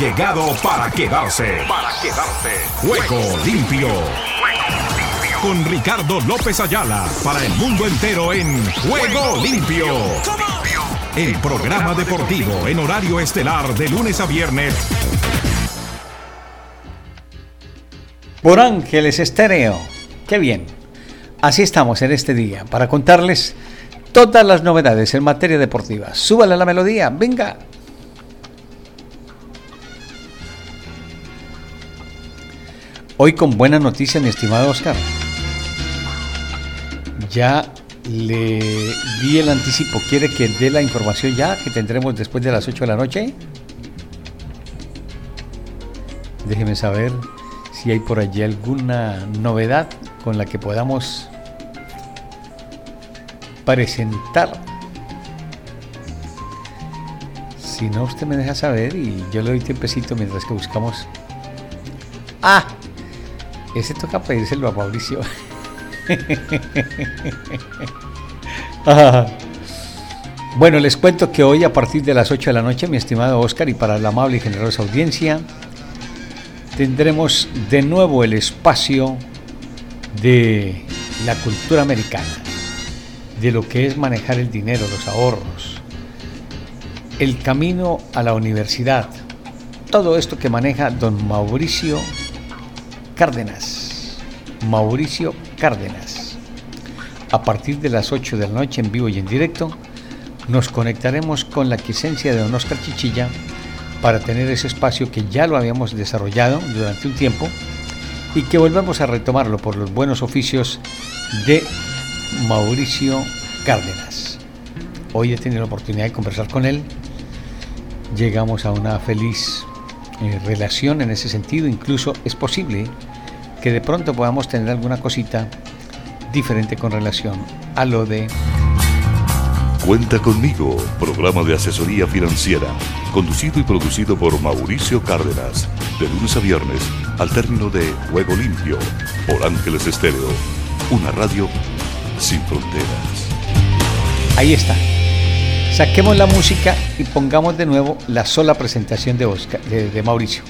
llegado para quedarse. Para quedarse. Juego limpio. Con Ricardo López Ayala para el mundo entero en Juego limpio. El programa deportivo en horario estelar de lunes a viernes. Por Ángeles Estéreo. Qué bien. Así estamos en este día para contarles todas las novedades en materia deportiva. Súbale la melodía, venga. Hoy con buena noticia, mi estimado Oscar. Ya le di el anticipo. ¿Quiere que dé la información ya que tendremos después de las 8 de la noche? Déjeme saber si hay por allí alguna novedad con la que podamos presentar. Si no, usted me deja saber y yo le doy tiempecito mientras que buscamos. ¡Ah! Ese toca pedírselo a Mauricio. Bueno, les cuento que hoy a partir de las 8 de la noche, mi estimado Oscar, y para la amable y generosa audiencia, tendremos de nuevo el espacio de la cultura americana, de lo que es manejar el dinero, los ahorros, el camino a la universidad, todo esto que maneja don Mauricio Cárdenas. Mauricio Cárdenas. A partir de las 8 de la noche en vivo y en directo, nos conectaremos con la quiescencia de don Oscar Chichilla para tener ese espacio que ya lo habíamos desarrollado durante un tiempo y que volvemos a retomarlo por los buenos oficios de Mauricio Cárdenas. Hoy he tenido la oportunidad de conversar con él. Llegamos a una feliz eh, relación en ese sentido. Incluso es posible que de pronto podamos tener alguna cosita diferente con relación a lo de Cuenta conmigo, programa de asesoría financiera, conducido y producido por Mauricio Cárdenas, de lunes a viernes, al término de Juego Limpio, por Ángeles Estéreo, una radio sin fronteras. Ahí está. Saquemos la música y pongamos de nuevo la sola presentación de, Oscar, de, de Mauricio.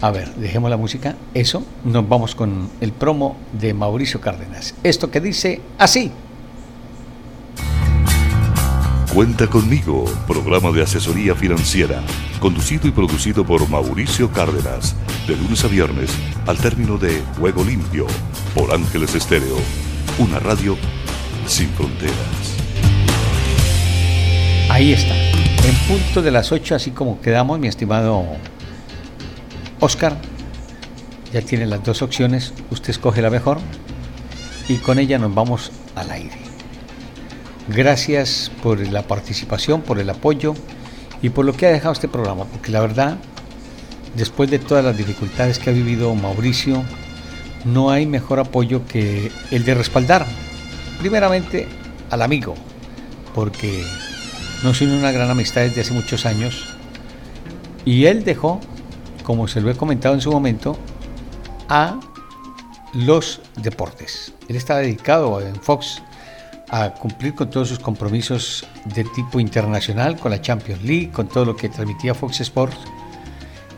A ver, dejemos la música. Eso, nos vamos con el promo de Mauricio Cárdenas. Esto que dice así. Cuenta conmigo, programa de asesoría financiera, conducido y producido por Mauricio Cárdenas, de lunes a viernes, al término de Juego Limpio, por Ángeles Estéreo, una radio sin fronteras. Ahí está. En punto de las 8, así como quedamos, mi estimado Oscar. Ya tiene las dos opciones. Usted escoge la mejor. Y con ella nos vamos al aire. Gracias por la participación, por el apoyo y por lo que ha dejado este programa, porque la verdad, después de todas las dificultades que ha vivido Mauricio, no hay mejor apoyo que el de respaldar, primeramente al amigo, porque nos une una gran amistad desde hace muchos años, y él dejó, como se lo he comentado en su momento, a los deportes. Él está dedicado en Fox a cumplir con todos sus compromisos de tipo internacional, con la Champions League, con todo lo que transmitía Fox Sports,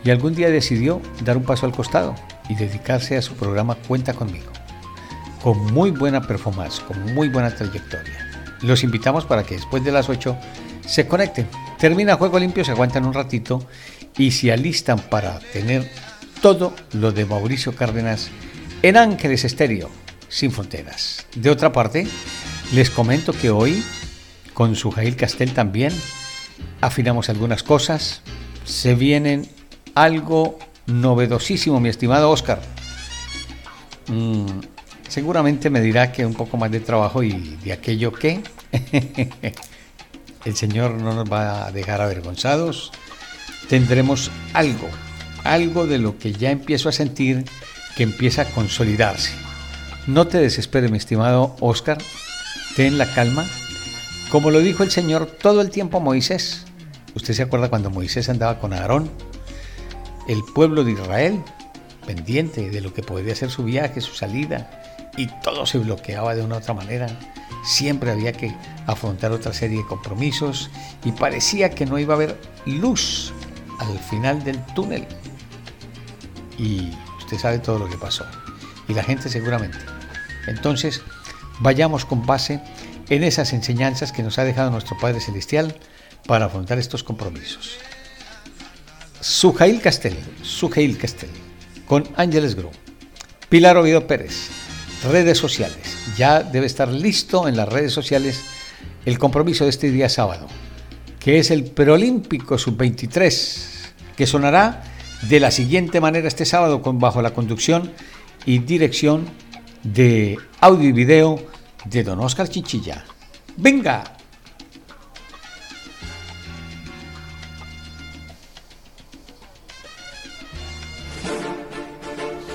y algún día decidió dar un paso al costado y dedicarse a su programa Cuenta conmigo, con muy buena performance, con muy buena trayectoria. Los invitamos para que después de las 8 se conecten. Termina Juego Limpio, se aguantan un ratito y se alistan para tener todo lo de Mauricio Cárdenas en Ángeles Estéreo, sin fronteras. De otra parte, les comento que hoy, con su Jail Castel también, afinamos algunas cosas. Se vienen algo novedosísimo, mi estimado Oscar. Mm, seguramente me dirá que un poco más de trabajo y de aquello que el Señor no nos va a dejar avergonzados. Tendremos algo, algo de lo que ya empiezo a sentir que empieza a consolidarse. No te desesperes, mi estimado Oscar, ten la calma. Como lo dijo el Señor todo el tiempo a Moisés. ¿Usted se acuerda cuando Moisés andaba con Aarón? El pueblo de Israel, pendiente de lo que podría ser su viaje, su salida, y todo se bloqueaba de una u otra manera. Siempre había que afrontar otra serie de compromisos y parecía que no iba a haber luz al final del túnel. Y usted sabe todo lo que pasó. Y la gente seguramente. Entonces, vayamos con base en esas enseñanzas que nos ha dejado nuestro Padre Celestial para afrontar estos compromisos. Sujail Castel, Sujail Castel, con Ángeles Gru, Pilar Oviedo Pérez, redes sociales. Ya debe estar listo en las redes sociales el compromiso de este día sábado, que es el Preolímpico Sub-23, que sonará de la siguiente manera este sábado con, bajo la conducción y dirección de audio y video de don Oscar Chichilla. ¡Venga!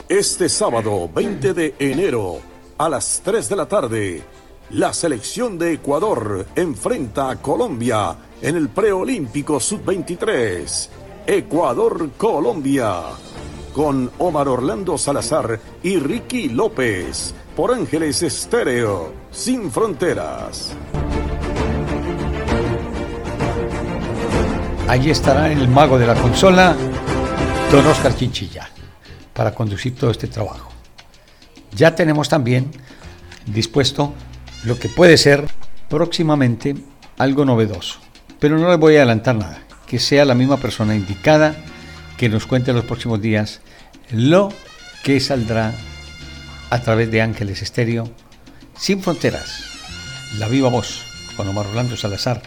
Este sábado 20 de enero a las 3 de la tarde, la selección de Ecuador enfrenta a Colombia en el preolímpico sub-23. Ecuador-Colombia. Con Omar Orlando Salazar y Ricky López. Por Ángeles Estéreo. Sin fronteras. Allí estará el mago de la consola, don Oscar Chinchilla para conducir todo este trabajo. Ya tenemos también dispuesto lo que puede ser próximamente algo novedoso, pero no le voy a adelantar nada, que sea la misma persona indicada que nos cuente en los próximos días lo que saldrá a través de Ángeles Estéreo sin fronteras, la viva voz con Omar Orlando Salazar.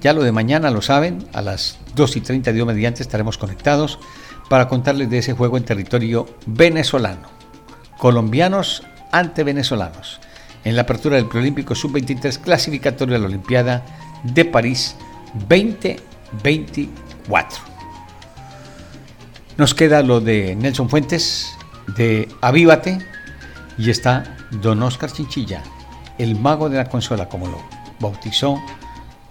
Ya lo de mañana lo saben, a las 2 y 30 de mediante estaremos conectados para contarles de ese juego en territorio venezolano. Colombianos ante venezolanos. En la apertura del Preolímpico Sub-23 clasificatorio a la Olimpiada de París 2024. Nos queda lo de Nelson Fuentes, de Avívate, y está Don Oscar Chinchilla, el mago de la consola, como lo bautizó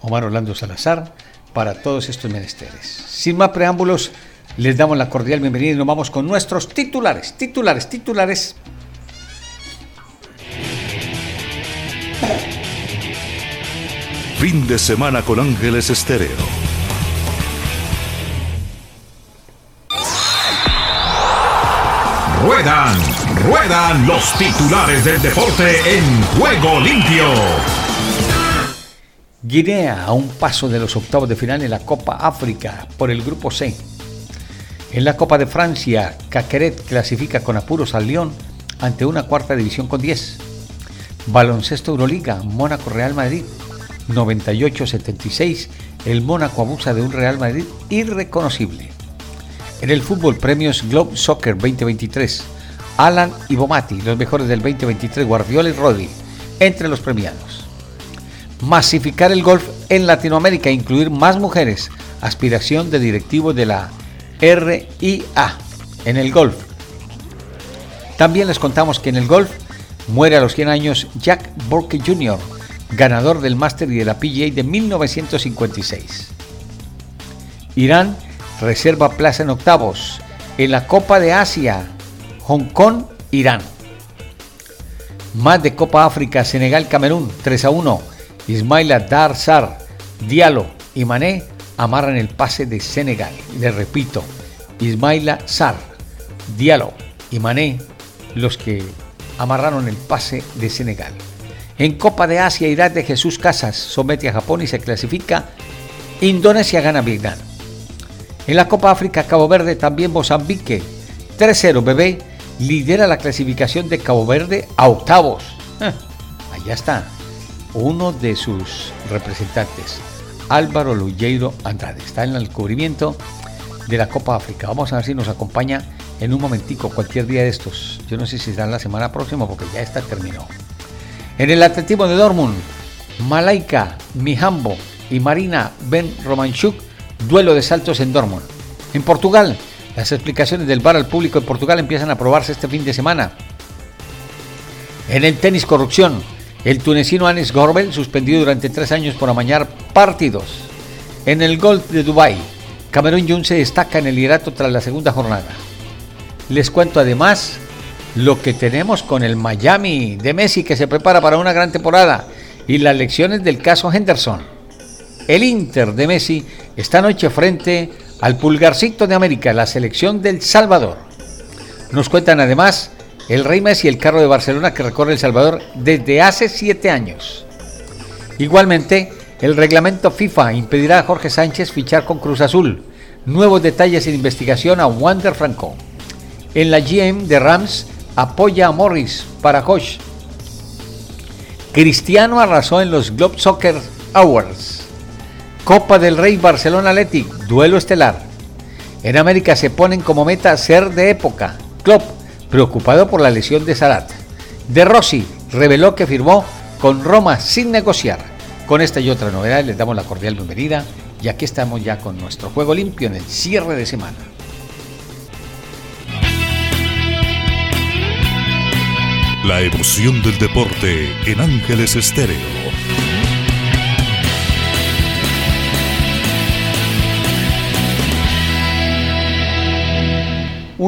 Omar Orlando Salazar, para todos estos menesteres. Sin más preámbulos, les damos la cordial bienvenida y nos vamos con nuestros titulares, titulares, titulares. Fin de semana con Ángeles Estéreo. Ruedan, ruedan los titulares del deporte en juego limpio. Guinea a un paso de los octavos de final en la Copa África por el Grupo C. En la Copa de Francia, Caqueret clasifica con apuros al Lyon ante una cuarta división con 10. Baloncesto Euroliga, Mónaco Real Madrid, 98-76. El Mónaco abusa de un Real Madrid irreconocible. En el fútbol, premios Globe Soccer 2023. Alan y Bomati, los mejores del 2023, Guardiola y Rodri, entre los premiados. Masificar el golf en Latinoamérica, incluir más mujeres, aspiración de directivo de la RIA en el golf. También les contamos que en el golf muere a los 100 años Jack Burke Jr., ganador del Master y de la PGA de 1956. Irán reserva plaza en octavos en la Copa de Asia, Hong Kong, Irán. Más de Copa África, Senegal, Camerún, 3 a 1. Ismaila Dar Sar, Diallo y Mané amarran el pase de Senegal. Les repito, Ismaila Sar, Diallo y Mané, los que amarraron el pase de Senegal. En Copa de Asia, Irak de Jesús Casas somete a Japón y se clasifica. Indonesia gana Vietnam. En la Copa África, Cabo Verde, también Mozambique. 3-0, bebé, lidera la clasificación de Cabo Verde a octavos. Ah, allá está, uno de sus representantes. Álvaro Luyeiro Andrade. Está en el cubrimiento de la Copa África. Vamos a ver si nos acompaña en un momentico, cualquier día de estos. Yo no sé si será la semana próxima porque ya está terminó. En el atletismo de Dortmund, Malaika Mijambo y Marina Ben Romanchuk, duelo de saltos en Dortmund. En Portugal, las explicaciones del bar al público en Portugal empiezan a probarse este fin de semana. En el tenis corrupción, el tunecino Anis Gorbel, suspendido durante tres años por amañar partidos. En el golf de Dubái, Cameron Jones se destaca en el liderato tras la segunda jornada. Les cuento además lo que tenemos con el Miami de Messi que se prepara para una gran temporada y las lecciones del caso Henderson. El Inter de Messi esta noche frente al pulgarcito de América, la selección del Salvador. Nos cuentan además el Rey Messi y el carro de Barcelona que recorre El Salvador desde hace siete años. Igualmente, el reglamento FIFA impedirá a Jorge Sánchez fichar con Cruz Azul. Nuevos detalles en investigación a Wander Franco. En la GM de Rams apoya a Morris para Josh. Cristiano arrasó en los Globe Soccer Awards. Copa del Rey Barcelona Athletic, duelo estelar. En América se ponen como meta ser de época. Klopp, preocupado por la lesión de Sarat. De Rossi reveló que firmó con Roma sin negociar. Con esta y otra novedad les damos la cordial bienvenida y aquí estamos ya con nuestro juego limpio en el cierre de semana. La emoción del deporte en Ángeles Estéreo.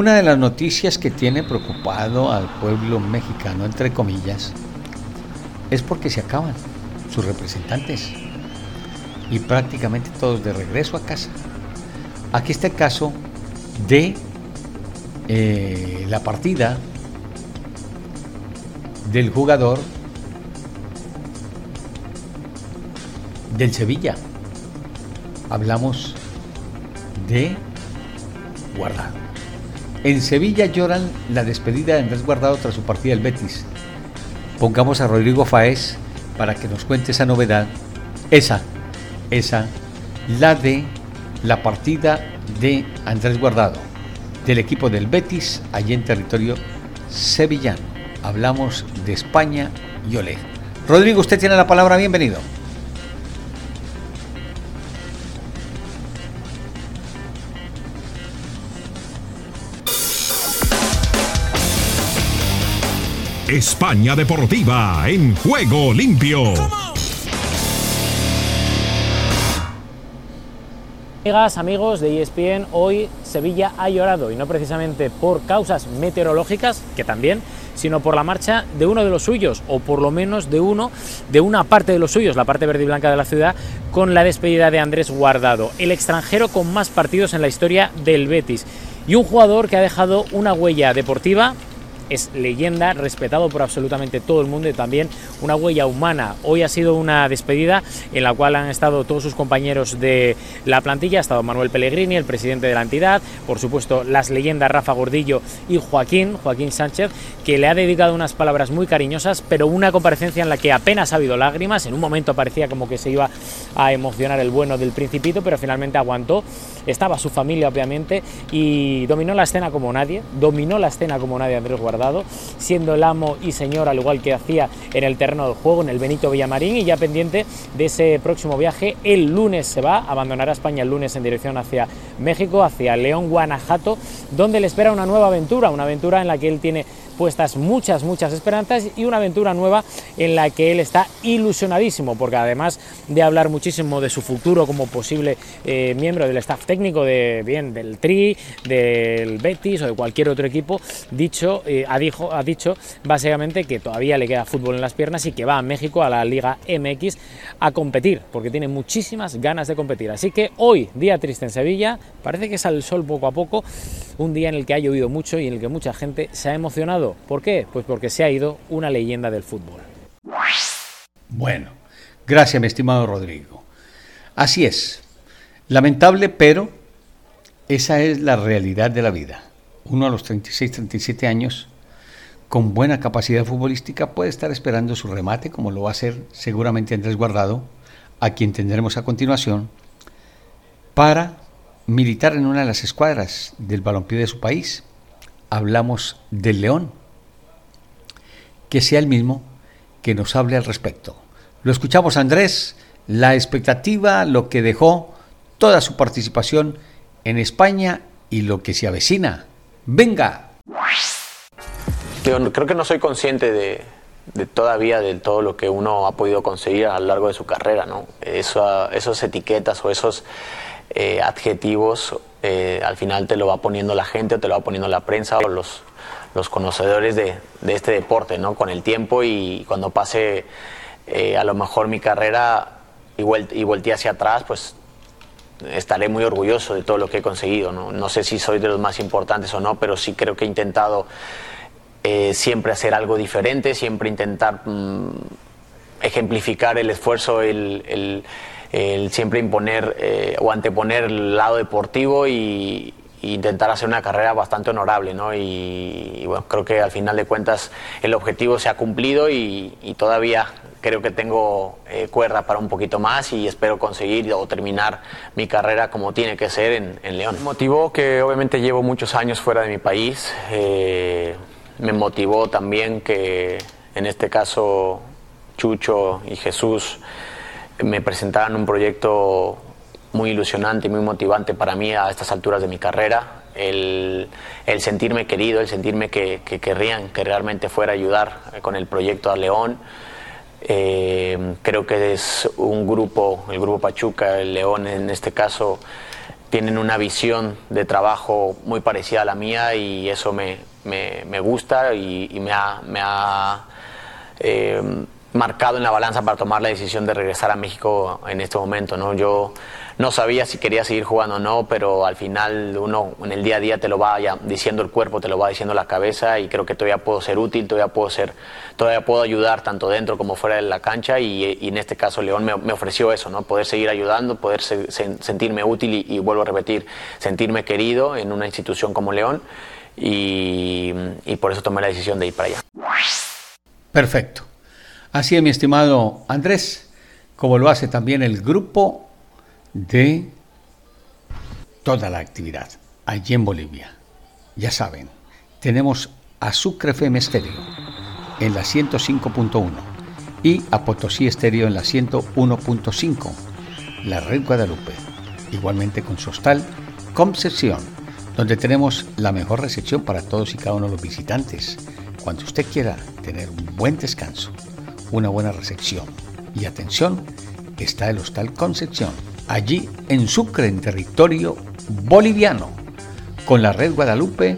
Una de las noticias que tiene preocupado al pueblo mexicano, entre comillas, es porque se acaban sus representantes y prácticamente todos de regreso a casa. Aquí está el caso de eh, la partida del jugador del Sevilla. Hablamos de Guardado. En Sevilla lloran la despedida de Andrés Guardado tras su partida del Betis. Pongamos a Rodrigo Faez para que nos cuente esa novedad. Esa, esa, la de la partida de Andrés Guardado del equipo del Betis allí en territorio sevillano. Hablamos de España y Oleg. Rodrigo, usted tiene la palabra, bienvenido. España Deportiva en juego limpio. Amigas, amigos de ESPN, hoy Sevilla ha llorado y no precisamente por causas meteorológicas, que también, sino por la marcha de uno de los suyos, o por lo menos de uno, de una parte de los suyos, la parte verde y blanca de la ciudad, con la despedida de Andrés Guardado, el extranjero con más partidos en la historia del Betis, y un jugador que ha dejado una huella deportiva es leyenda, respetado por absolutamente todo el mundo y también una huella humana. Hoy ha sido una despedida en la cual han estado todos sus compañeros de la plantilla, ha estado Manuel Pellegrini, el presidente de la entidad, por supuesto las leyendas Rafa Gordillo y Joaquín, Joaquín Sánchez, que le ha dedicado unas palabras muy cariñosas, pero una comparecencia en la que apenas ha habido lágrimas, en un momento parecía como que se iba a emocionar el bueno del principito, pero finalmente aguantó, estaba su familia obviamente y dominó la escena como nadie, dominó la escena como nadie Andrés Guardado siendo el amo y señor al igual que hacía en el terreno del juego, en el Benito Villamarín y ya pendiente de ese próximo viaje. El lunes se va, abandonará España el lunes en dirección hacia México, hacia León, Guanajuato, donde le espera una nueva aventura, una aventura en la que él tiene puestas muchas, muchas esperanzas y una aventura nueva en la que él está ilusionadísimo, porque además de hablar muchísimo de su futuro como posible eh, miembro del staff técnico de bien del Tri, del Betis o de cualquier otro equipo, dicho, eh, ha, dicho, ha dicho básicamente que todavía le queda fútbol en las piernas y que va a México, a la Liga MX, a competir, porque tiene muchísimas ganas de competir. Así que hoy, día triste en Sevilla, parece que sale el sol poco a poco, un día en el que ha llovido mucho y en el que mucha gente se ha emocionado ¿Por qué? Pues porque se ha ido una leyenda del fútbol. Bueno, gracias mi estimado Rodrigo. Así es. Lamentable, pero esa es la realidad de la vida. Uno a los 36, 37 años, con buena capacidad futbolística, puede estar esperando su remate, como lo va a hacer seguramente Andrés Guardado, a quien tendremos a continuación, para militar en una de las escuadras del balompié de su país. Hablamos del León, que sea el mismo que nos hable al respecto. Lo escuchamos Andrés, la expectativa, lo que dejó toda su participación en España y lo que se avecina. Venga. creo que no soy consciente de, todavía de todo lo que uno ha podido conseguir a lo largo de su carrera, ¿no? Esos etiquetas o esos eh, adjetivos eh, al final te lo va poniendo la gente o te lo va poniendo la prensa o los, los conocedores de, este deporte, ¿no? Con el tiempo y cuando pase eh, a lo mejor mi carrera y, y volteé hacia atrás, pues estaré muy orgulloso de todo lo que he conseguido. No, no sé si soy de los más importantes o no, pero sí creo que he intentado eh, siempre hacer algo diferente, siempre intentar mm, ejemplificar el esfuerzo, el, siempre imponer eh, o anteponer el lado deportivo y, intentar hacer una carrera bastante honorable, ¿no? Y, bueno, creo que al final de cuentas el objetivo se ha cumplido y, todavía creo que tengo eh, cuerda para un poquito más y espero conseguir o terminar mi carrera como tiene que ser en, León. Me motivó que obviamente llevo muchos años fuera de mi país. Eh, me motivó también que en este caso Chucho y Jesús me presentaran un proyecto muy ilusionante y muy motivante para mí a estas alturas de mi carrera. El, sentirme querido, el sentirme que, querrían que realmente fuera a ayudar con el proyecto a León. Eh, creo que es un grupo, el grupo Pachuca, el León en este caso, tienen una visión de trabajo muy parecida a la mía y eso me, gusta y, me ha, eh, marcado en la balanza para tomar la decisión de regresar a México en este momento. ¿no? Yo no sabía si quería seguir jugando o no, pero al final uno en el día a día te lo va diciendo el cuerpo, te lo va diciendo la cabeza y creo que todavía puedo ser útil, todavía puedo ser, todavía puedo ayudar tanto dentro como fuera de la cancha y, en este caso León me, ofreció eso, ¿no? poder seguir ayudando, poder sentirme útil y, y, vuelvo a repetir, sentirme querido en una institución como León y por eso tomé la decisión de ir para allá. Perfecto. Así es, mi estimado Andrés, como lo hace también el grupo de toda la actividad allí en Bolivia. Ya saben, tenemos a Sucre FM Estéreo en la 105.1 y a Potosí Estéreo en la 101.5, la Red Guadalupe, igualmente con su hostal Concepción, donde tenemos la mejor recepción para todos y cada uno de los visitantes. Cuando usted quiera tener un buen descanso, una buena recepción y atención, está el Hostal Concepción, allí en Sucre, en territorio boliviano, con la red Guadalupe,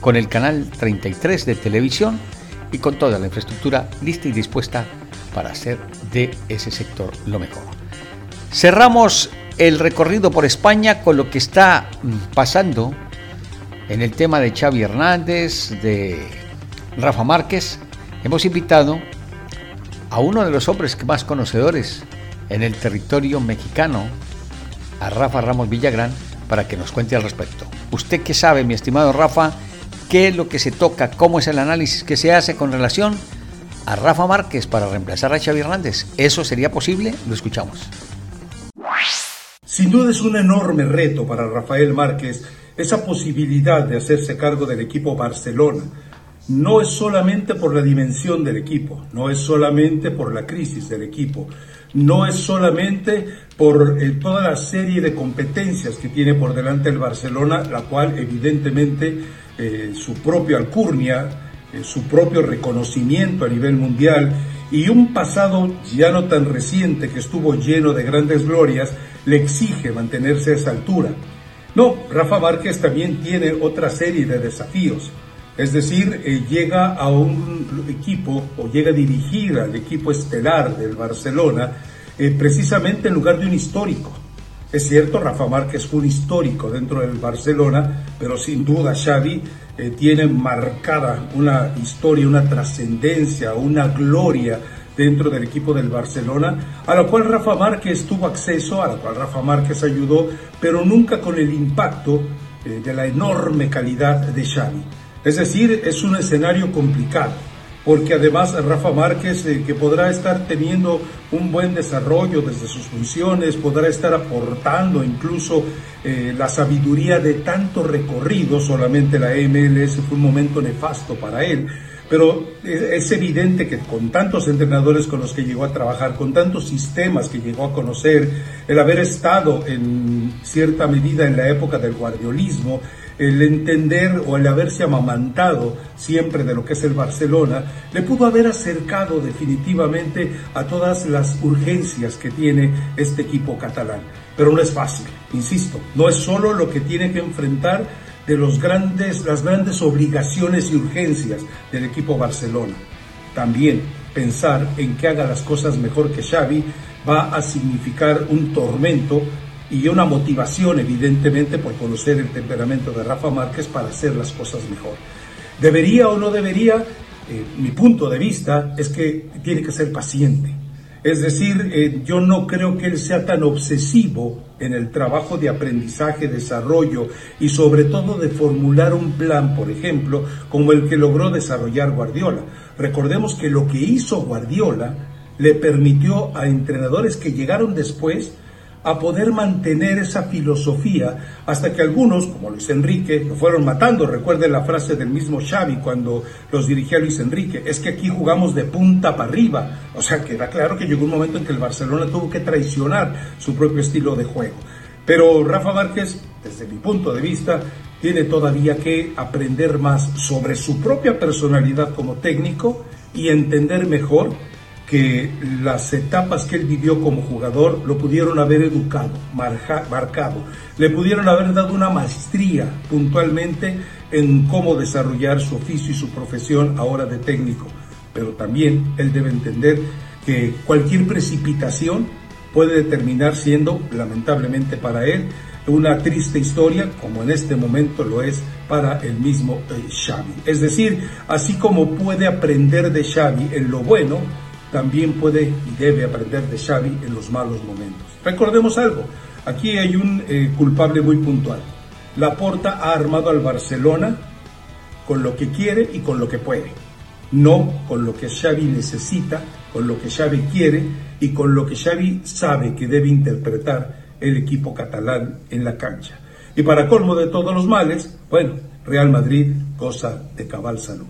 con el canal 33 de televisión y con toda la infraestructura lista y dispuesta para hacer de ese sector lo mejor. Cerramos el recorrido por España con lo que está mm, pasando en el tema de Xavi Hernández, de Rafa Márquez. Hemos invitado a uno de los hombres más conocedores en el territorio mexicano, a Rafa Ramos Villagrán, para que nos cuente al respecto. ¿Usted qué sabe, mi estimado Rafa? ¿Qué es lo que se toca? ¿Cómo es el análisis que se hace con relación a Rafa Márquez para reemplazar a Xavi Hernández? ¿Eso sería posible? Lo escuchamos. Sin duda es un enorme reto para Rafael Márquez esa posibilidad de hacerse cargo del equipo Barcelona no es solamente por la dimensión del equipo, no es solamente por la crisis del equipo, no es solamente por eh, toda la serie de competencias que tiene por delante el Barcelona, la cual evidentemente eh, su propia alcurnia, eh, su propio reconocimiento a nivel mundial y un pasado ya no tan reciente que estuvo lleno de grandes glorias, le exige mantenerse a esa altura. No, Rafa Márquez también tiene otra serie de desafíos. Es decir, eh, llega a un equipo o llega a dirigir al equipo estelar del Barcelona eh, precisamente en lugar de un histórico. Es cierto, Rafa Márquez fue un histórico dentro del Barcelona, pero sin duda Xavi eh, tiene marcada una historia, una trascendencia, una gloria dentro del equipo del Barcelona, a la cual Rafa Márquez tuvo acceso, a la cual Rafa Márquez ayudó, pero nunca con el impacto de la enorme calidad de Xavi. Es decir, es un escenario complicado, porque además Rafa Márquez, eh, que podrá estar teniendo un buen desarrollo desde sus funciones, podrá estar aportando incluso eh, la sabiduría de tanto recorrido, solamente la MLS fue un momento nefasto para él, pero es evidente que con tantos entrenadores con los que llegó a trabajar, con tantos sistemas que llegó a conocer, el haber estado en cierta medida en la época del guardiolismo, el entender o el haberse amamantado siempre de lo que es el Barcelona, le pudo haber acercado definitivamente a todas las urgencias que tiene este equipo catalán. Pero no es fácil, insisto, no es solo lo que tiene que enfrentar de los grandes, las grandes obligaciones y urgencias del equipo Barcelona. También pensar en que haga las cosas mejor que Xavi va a significar un tormento y una motivación evidentemente por conocer el temperamento de Rafa Márquez para hacer las cosas mejor. ¿Debería o no debería? Eh, mi punto de vista es que tiene que ser paciente. Es decir, eh, yo no creo que él sea tan obsesivo en el trabajo de aprendizaje, desarrollo y sobre todo de formular un plan, por ejemplo, como el que logró desarrollar Guardiola. Recordemos que lo que hizo Guardiola le permitió a entrenadores que llegaron después a poder mantener esa filosofía hasta que algunos, como Luis Enrique, lo fueron matando. Recuerden la frase del mismo Xavi cuando los dirigía Luis Enrique, es que aquí jugamos de punta para arriba. O sea, que era claro que llegó un momento en que el Barcelona tuvo que traicionar su propio estilo de juego. Pero Rafa Márquez, desde mi punto de vista, tiene todavía que aprender más sobre su propia personalidad como técnico y entender mejor las etapas que él vivió como jugador lo pudieron haber educado, marcado, le pudieron haber dado una maestría puntualmente en cómo desarrollar su oficio y su profesión ahora de técnico. Pero también él debe entender que cualquier precipitación puede terminar siendo, lamentablemente para él, una triste historia, como en este momento lo es para el mismo eh, Xavi. Es decir, así como puede aprender de Xavi en lo bueno, también puede y debe aprender de Xavi en los malos momentos. Recordemos algo, aquí hay un eh, culpable muy puntual. Laporta ha armado al Barcelona con lo que quiere y con lo que puede, no con lo que Xavi necesita, con lo que Xavi quiere y con lo que Xavi sabe que debe interpretar el equipo catalán en la cancha. Y para colmo de todos los males, bueno, Real Madrid cosa de cabal salud.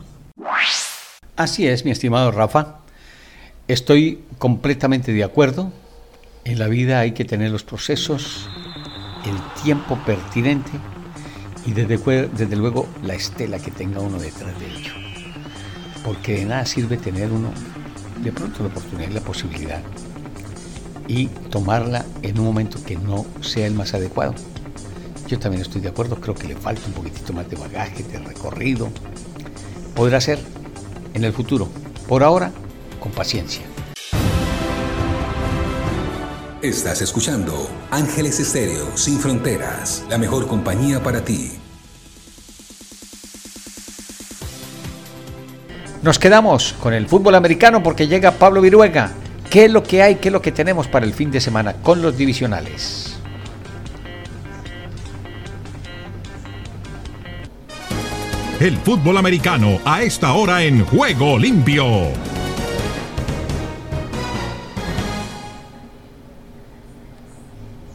Así es, mi estimado Rafa. Estoy completamente de acuerdo. En la vida hay que tener los procesos, el tiempo pertinente y desde, desde luego la estela que tenga uno detrás de ello. Porque de nada sirve tener uno de pronto la oportunidad y la posibilidad y tomarla en un momento que no sea el más adecuado. Yo también estoy de acuerdo, creo que le falta un poquitito más de bagaje, de recorrido. Podrá ser en el futuro. Por ahora, con paciencia. Estás escuchando Ángeles Estéreo Sin Fronteras, la mejor compañía para ti. Nos quedamos con el fútbol americano porque llega Pablo Viruega. ¿Qué es lo que hay? ¿Qué es lo que tenemos para el fin de semana con los divisionales? El fútbol americano a esta hora en Juego Limpio.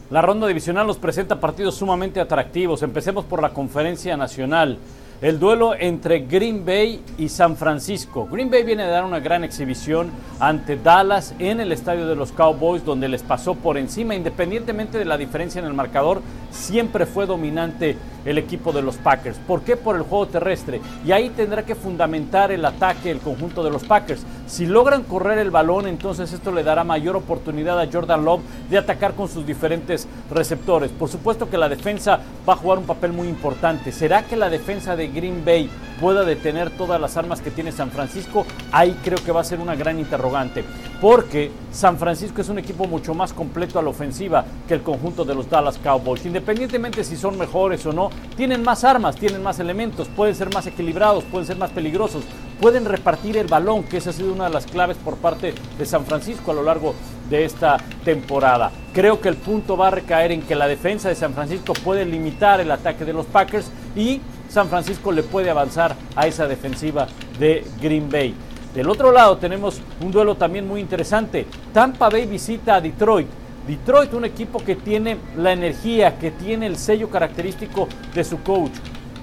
La ronda divisional nos presenta partidos sumamente atractivos. Empecemos por la conferencia nacional. El duelo entre Green Bay y San Francisco. Green Bay viene a dar una gran exhibición ante Dallas en el estadio de los Cowboys, donde les pasó por encima, independientemente de la diferencia en el marcador, siempre fue dominante el equipo de los Packers. ¿Por qué? Por el juego terrestre. Y ahí tendrá que fundamentar el ataque el conjunto de los Packers. Si logran correr el balón, entonces esto le dará mayor oportunidad a Jordan Love de atacar con sus diferentes receptores. Por supuesto que la defensa va a jugar un papel muy importante. ¿Será que la defensa de Green Bay pueda detener todas las armas que tiene San Francisco? Ahí creo que va a ser una gran interrogante. Porque San Francisco es un equipo mucho más completo a la ofensiva que el conjunto de los Dallas Cowboys. Independientemente si son mejores o no, tienen más armas, tienen más elementos, pueden ser más equilibrados, pueden ser más peligrosos, pueden repartir el balón, que esa ha sido una de las claves por parte de San Francisco a lo largo de esta temporada. Creo que el punto va a recaer en que la defensa de San Francisco puede limitar el ataque de los Packers y San Francisco le puede avanzar a esa defensiva de Green Bay. Del otro lado tenemos un duelo también muy interesante. Tampa Bay visita a Detroit. Detroit, un equipo que tiene la energía, que tiene el sello característico de su coach.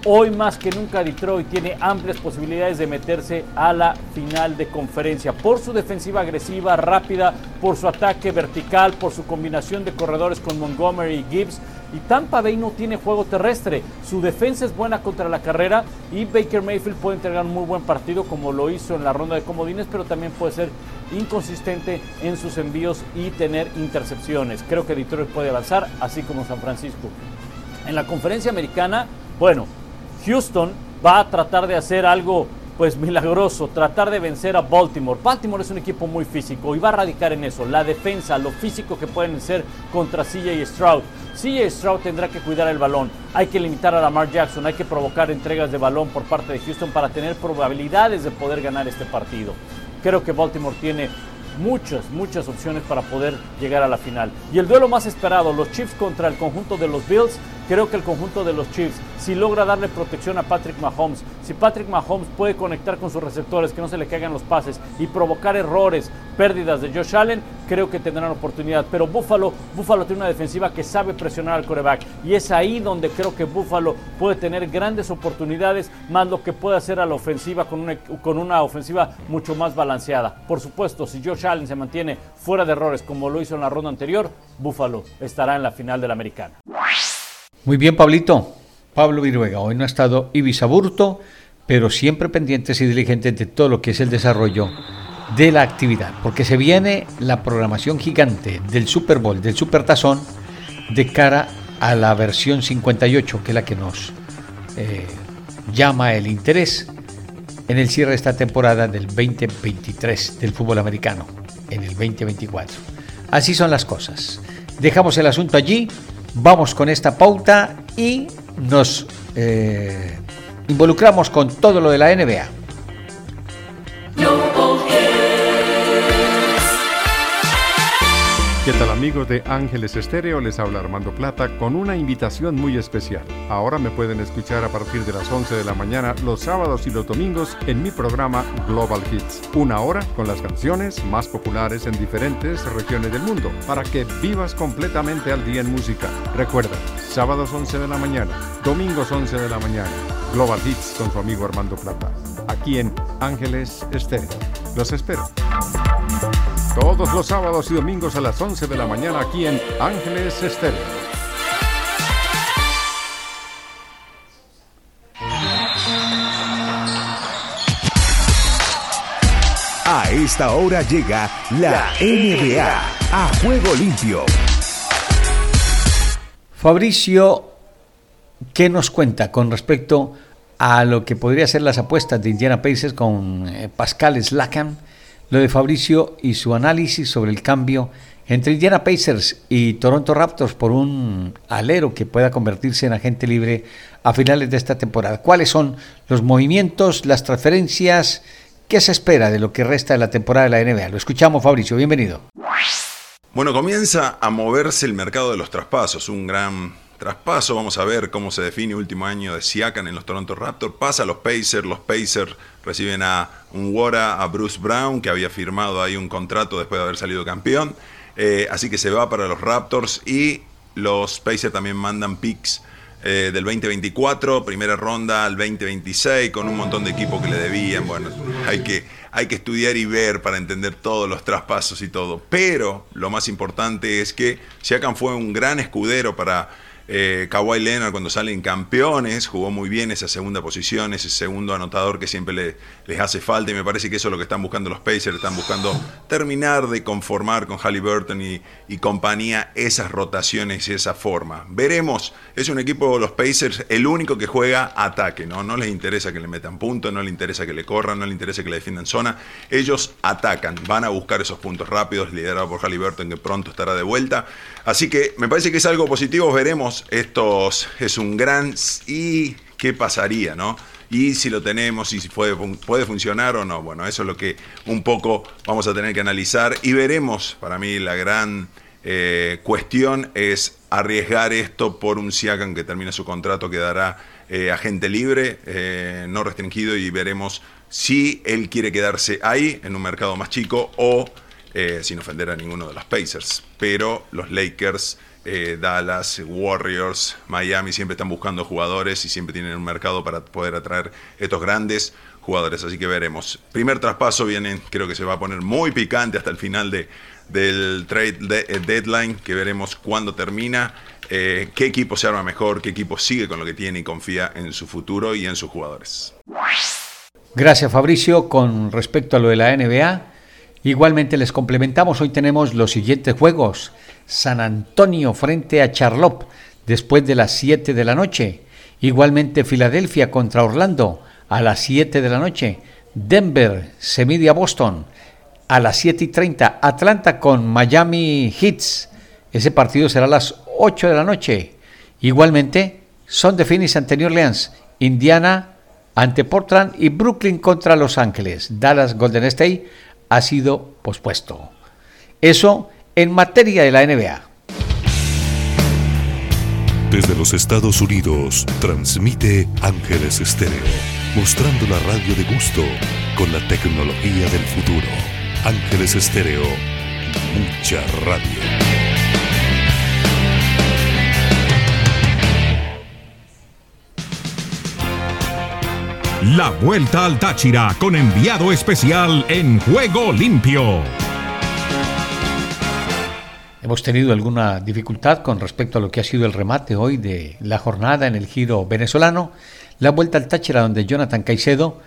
Hoy más que nunca Detroit tiene amplias posibilidades de meterse a la final de conferencia por su defensiva agresiva, rápida, por su ataque vertical, por su combinación de corredores con Montgomery y Gibbs. Y Tampa Bay no tiene juego terrestre. Su defensa es buena contra la carrera y Baker Mayfield puede entregar un muy buen partido como lo hizo en la ronda de comodines, pero también puede ser inconsistente en sus envíos y tener intercepciones. Creo que Detroit puede avanzar, así como San Francisco. En la conferencia americana, bueno, Houston va a tratar de hacer algo pues milagroso, tratar de vencer a Baltimore. Baltimore es un equipo muy físico y va a radicar en eso, la defensa, lo físico que pueden ser contra CJ Stroud. CJ Stroud tendrá que cuidar el balón. Hay que limitar a Lamar Jackson, hay que provocar entregas de balón por parte de Houston para tener probabilidades de poder ganar este partido. Creo que Baltimore tiene muchas, muchas opciones para poder llegar a la final. Y el duelo más esperado, los Chiefs contra el conjunto de los Bills, creo que el conjunto de los Chiefs, si logra darle protección a Patrick Mahomes, si Patrick Mahomes puede conectar con sus receptores, que no se le caigan los pases y provocar errores, pérdidas de Josh Allen, creo que tendrán oportunidad. Pero Buffalo, Buffalo tiene una defensiva que sabe presionar al coreback y es ahí donde creo que Buffalo puede tener grandes oportunidades, más lo que puede hacer a la ofensiva con una, con una ofensiva mucho más balanceada. Por supuesto, si Josh Allen se mantiene fuera de errores como lo hizo en la ronda anterior, Buffalo estará en la final de la americana. Muy bien, Pablito. Pablo Viruega, hoy no ha estado Ibiza Burto, pero siempre pendientes y diligentes de todo lo que es el desarrollo de la actividad, porque se viene la programación gigante del Super Bowl, del Super Tazón, de cara a la versión 58, que es la que nos eh, llama el interés en el cierre de esta temporada del 2023 del fútbol americano, en el 2024. Así son las cosas. Dejamos el asunto allí vamos con esta pauta y nos eh, involucramos con todo lo de la NBA. ¿Qué tal amigos de Ángeles Estéreo? Les habla Armando Plata con una invitación muy especial. Ahora me pueden escuchar a partir de las 11 de la mañana los sábados y los domingos en mi programa Global Hits. Una hora con las canciones más populares en diferentes regiones del mundo para que vivas completamente al día en música. Recuerda, sábados 11 de la mañana, domingos 11 de la mañana. Global Hits con su amigo Armando Plata. Aquí en Ángeles Estéreo. Los espero. Todos los sábados y domingos a las 11 de la mañana aquí en Ángeles Estéreo. A esta hora llega la NBA a juego limpio. Fabricio, ¿qué nos cuenta con respecto a lo que podría ser las apuestas de Indiana Pacers con eh, Pascal Slakan? Lo de Fabricio y su análisis sobre el cambio entre Indiana Pacers y Toronto Raptors por un alero que pueda convertirse en agente libre a finales de esta temporada. ¿Cuáles son los movimientos, las transferencias? ¿Qué se espera de lo que resta de la temporada de la NBA? Lo escuchamos, Fabricio. Bienvenido. Bueno, comienza a moverse el mercado de los traspasos, un gran traspaso. Vamos a ver cómo se define último año de Siakam en los Toronto Raptors. Pasa a los Pacers, los Pacers reciben a un Wara, a Bruce Brown, que había firmado ahí un contrato después de haber salido campeón. Eh, así que se va para los Raptors y los Pacers también mandan picks eh, del 2024, primera ronda al 2026, con un montón de equipos que le debían. Bueno, hay que, hay que estudiar y ver para entender todos los traspasos y todo. Pero lo más importante es que Siakam fue un gran escudero para eh, Kawhi Leonard cuando salen campeones jugó muy bien esa segunda posición, ese segundo anotador que siempre les hace falta y me parece que eso es lo que están buscando los Pacers, están buscando terminar de conformar con Halliburton y, y compañía esas rotaciones y esa forma. Veremos, es un equipo, los Pacers, el único que juega ataque, ¿no? No les interesa que le metan puntos, no les interesa que le corran, no les interesa que le defiendan zona, ellos atacan, van a buscar esos puntos rápidos, liderado por Halliburton que pronto estará de vuelta. Así que me parece que es algo positivo, veremos. Estos es un gran y qué pasaría, ¿no? Y si lo tenemos y si puede, puede funcionar o no. Bueno, eso es lo que un poco vamos a tener que analizar y veremos. Para mí la gran eh, cuestión es arriesgar esto por un Siakam que termine su contrato, quedará eh, agente libre, eh, no restringido y veremos si él quiere quedarse ahí en un mercado más chico o eh, sin ofender a ninguno de los Pacers. Pero los Lakers, eh, Dallas, Warriors, Miami siempre están buscando jugadores y siempre tienen un mercado para poder atraer estos grandes jugadores. Así que veremos. Primer traspaso viene, creo que se va a poner muy picante hasta el final de, del trade eh, deadline, que veremos cuándo termina. qué equipo se arma mejor, qué equipo sigue con lo que tiene y confía en su futuro y en sus jugadores. Gracias Fabricio. Con respecto a lo de la NBA, Igualmente les complementamos, hoy tenemos los siguientes juegos. San Antonio frente a Charlotte después de las 7 de la noche. Igualmente Filadelfia contra Orlando a las 7 de la noche. Denver se mide a Boston a las 7 y 30. Atlanta con Miami Heats Ese partido será a las 8 de la noche. Igualmente, son de Phoenix ante New Orleans, Indiana ante Portland y Brooklyn contra Los Ángeles. Dallas Golden State ha sido pospuesto. Eso en materia de la NBA. Desde los Estados Unidos, transmite Ángeles Estéreo, mostrando la radio de gusto con la tecnología del futuro. Ángeles Estéreo, mucha radio. La vuelta al Táchira con enviado especial en Juego Limpio. Hemos tenido alguna dificultad con respecto a lo que ha sido el remate hoy de la jornada en el giro venezolano. La vuelta al Táchira donde Jonathan Caicedo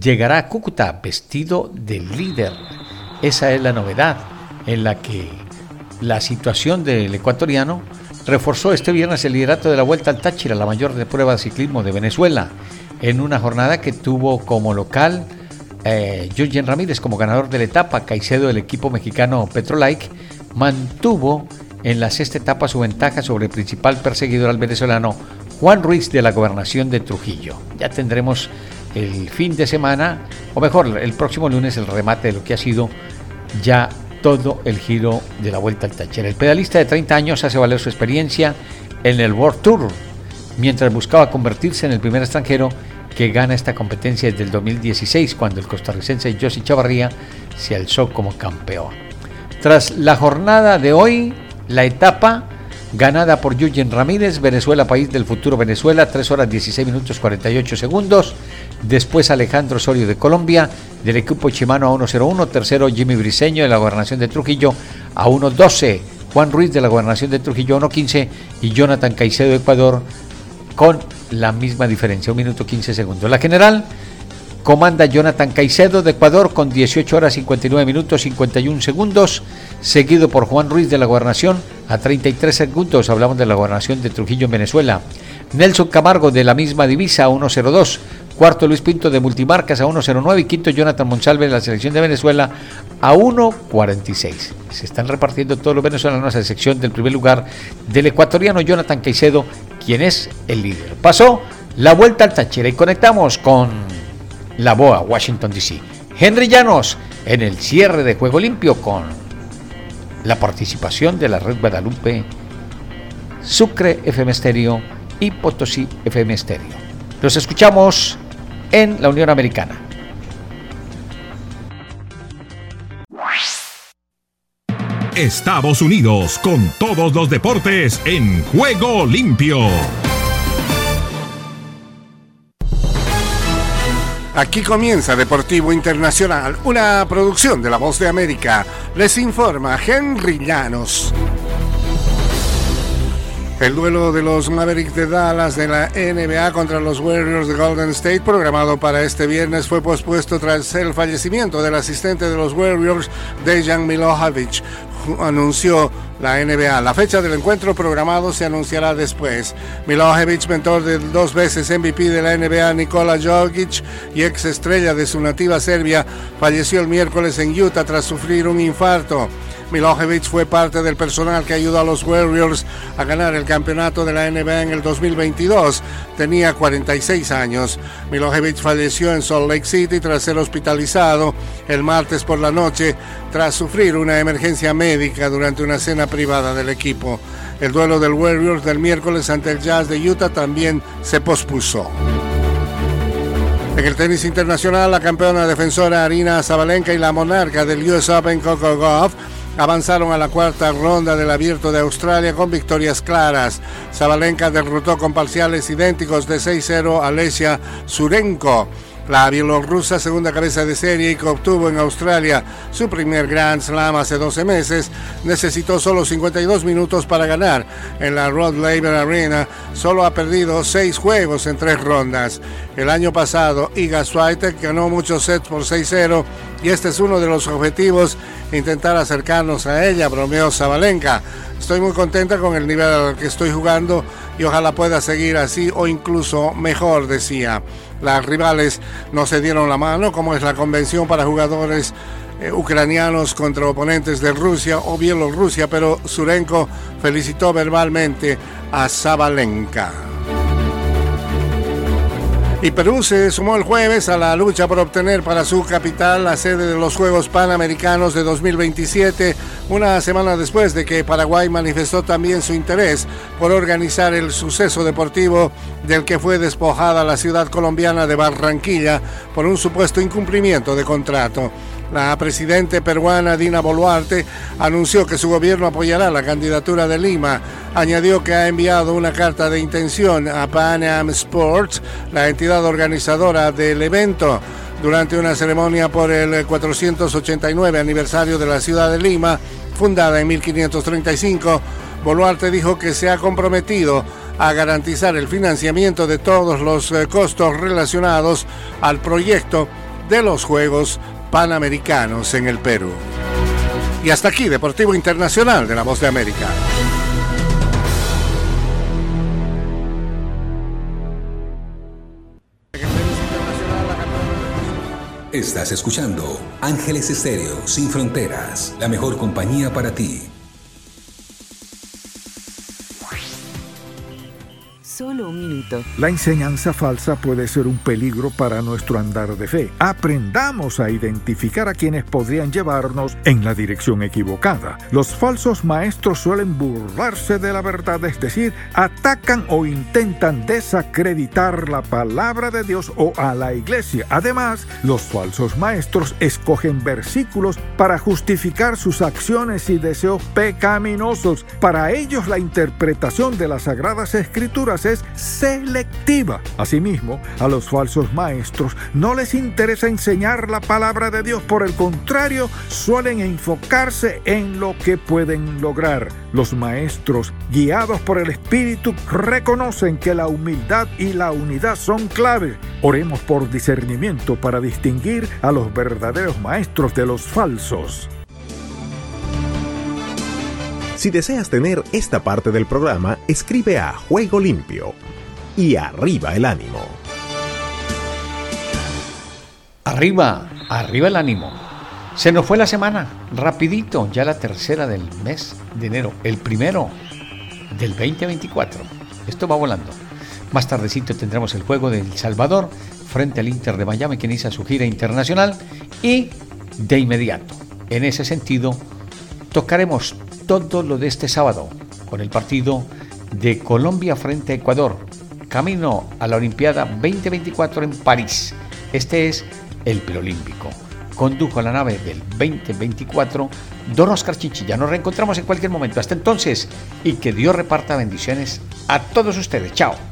llegará a Cúcuta vestido de líder. Esa es la novedad en la que la situación del ecuatoriano reforzó este viernes el liderato de la Vuelta al Táchira, la mayor de prueba de ciclismo de Venezuela, en una jornada que tuvo como local eh, Ramírez como ganador de la etapa, Caicedo del equipo mexicano Petrolike mantuvo en la sexta etapa su ventaja sobre el principal perseguidor al venezolano Juan Ruiz de la gobernación de Trujillo. Ya tendremos el fin de semana, o mejor, el próximo lunes, el remate de lo que ha sido ya todo el giro de la Vuelta al Táchira. El pedalista de 30 años hace valer su experiencia en el World Tour, mientras buscaba convertirse en el primer extranjero que gana esta competencia desde el 2016, cuando el costarricense Josie Chavarría se alzó como campeón. Tras la jornada de hoy, la etapa ganada por Yuyen Ramírez, Venezuela, país del futuro Venezuela, 3 horas 16 minutos 48 segundos. Después Alejandro Osorio de Colombia, del equipo Chimano a 1.01. Tercero Jimmy Briseño de la gobernación de Trujillo a 1.12. Juan Ruiz de la gobernación de Trujillo a 1.15. Y Jonathan Caicedo Ecuador con la misma diferencia, 1 minuto 15 segundos. La general comanda Jonathan Caicedo de Ecuador con 18 horas 59 minutos 51 segundos, seguido por Juan Ruiz de la Gobernación a 33 segundos, hablamos de la Gobernación de Trujillo en Venezuela. Nelson Camargo de la misma divisa a 1.02, cuarto Luis Pinto de Multimarcas a 1.09 y quinto Jonathan Monsalve de la selección de Venezuela a 1.46. Se están repartiendo todos los venezolanos a excepción del primer lugar del ecuatoriano Jonathan Caicedo, quien es el líder. Pasó la vuelta al Táchira y conectamos con la BOA, Washington, D.C. Henry Llanos en el cierre de Juego Limpio con la participación de la Red Guadalupe, Sucre FM Stereo y Potosí FM Stereo. Los escuchamos en la Unión Americana. Estados Unidos con todos los deportes en Juego Limpio. Aquí comienza Deportivo Internacional, una producción de La Voz de América. Les informa Henry Llanos. El duelo de los Mavericks de Dallas de la NBA contra los Warriors de Golden State, programado para este viernes, fue pospuesto tras el fallecimiento del asistente de los Warriors, Dejan Milojevic, anunció la NBA. La fecha del encuentro programado se anunciará después. Milojevic, mentor del dos veces MVP de la NBA Nikola Jokic y ex estrella de su nativa Serbia, falleció el miércoles en Utah tras sufrir un infarto. Milojevic fue parte del personal que ayudó a los Warriors a ganar el campeonato de la NBA en el 2022. Tenía 46 años. Milojevic falleció en Salt Lake City tras ser hospitalizado el martes por la noche tras sufrir una emergencia médica durante una cena privada del equipo. El duelo del Warriors del miércoles ante el Jazz de Utah también se pospuso. En el tenis internacional, la campeona defensora Arina Zabalenka y la monarca del US Open Coco Golf avanzaron a la cuarta ronda del Abierto de Australia con victorias claras. Zabalenka derrotó con parciales idénticos de 6-0 a Lesia Surenko. La bielorrusa segunda cabeza de serie y que obtuvo en Australia su primer Grand Slam hace 12 meses, necesitó solo 52 minutos para ganar. En la Rod Laver Arena solo ha perdido 6 juegos en 3 rondas. El año pasado Iga Swiatek ganó muchos sets por 6-0 y este es uno de los objetivos, intentar acercarnos a ella, bromeó Zabalenka. Estoy muy contenta con el nivel al que estoy jugando y ojalá pueda seguir así o incluso mejor, decía. Las rivales no se dieron la mano, como es la convención para jugadores eh, ucranianos contra oponentes de Rusia o Bielorrusia, pero Surenko felicitó verbalmente a Zabalenka. Y Perú se sumó el jueves a la lucha por obtener para su capital la sede de los Juegos Panamericanos de 2027, una semana después de que Paraguay manifestó también su interés por organizar el suceso deportivo del que fue despojada la ciudad colombiana de Barranquilla por un supuesto incumplimiento de contrato. La presidenta peruana Dina Boluarte anunció que su gobierno apoyará la candidatura de Lima. Añadió que ha enviado una carta de intención a Pan Am Sports, la entidad organizadora del evento. Durante una ceremonia por el 489 aniversario de la ciudad de Lima, fundada en 1535, Boluarte dijo que se ha comprometido a garantizar el financiamiento de todos los eh, costos relacionados al proyecto de los Juegos Panamericanos en el Perú. Y hasta aquí, Deportivo Internacional de la Voz de América. Estás escuchando Ángeles Estéreo Sin Fronteras, la mejor compañía para ti. La enseñanza falsa puede ser un peligro para nuestro andar de fe. Aprendamos a identificar a quienes podrían llevarnos en la dirección equivocada. Los falsos maestros suelen burlarse de la verdad, es decir, atacan o intentan desacreditar la palabra de Dios o a la iglesia. Además, los falsos maestros escogen versículos para justificar sus acciones y deseos pecaminosos. Para ellos la interpretación de las sagradas escrituras es selectiva. Asimismo, a los falsos maestros no les interesa enseñar la palabra de Dios, por el contrario, suelen enfocarse en lo que pueden lograr. Los maestros, guiados por el Espíritu, reconocen que la humildad y la unidad son clave. Oremos por discernimiento para distinguir a los verdaderos maestros de los falsos. Si deseas tener esta parte del programa, escribe a Juego Limpio y arriba el ánimo. Arriba, arriba el ánimo. Se nos fue la semana, rapidito, ya la tercera del mes de enero, el primero del 2024. Esto va volando. Más tardecito tendremos el juego del Salvador frente al Inter de Miami que inicia su gira internacional y de inmediato, en ese sentido, tocaremos todo lo de este sábado con el partido de Colombia frente a Ecuador, camino a la Olimpiada 2024 en París. Este es el preolímpico. Condujo la nave del 2024 Don Oscar Chichilla. Nos reencontramos en cualquier momento. Hasta entonces y que Dios reparta bendiciones a todos ustedes. Chao.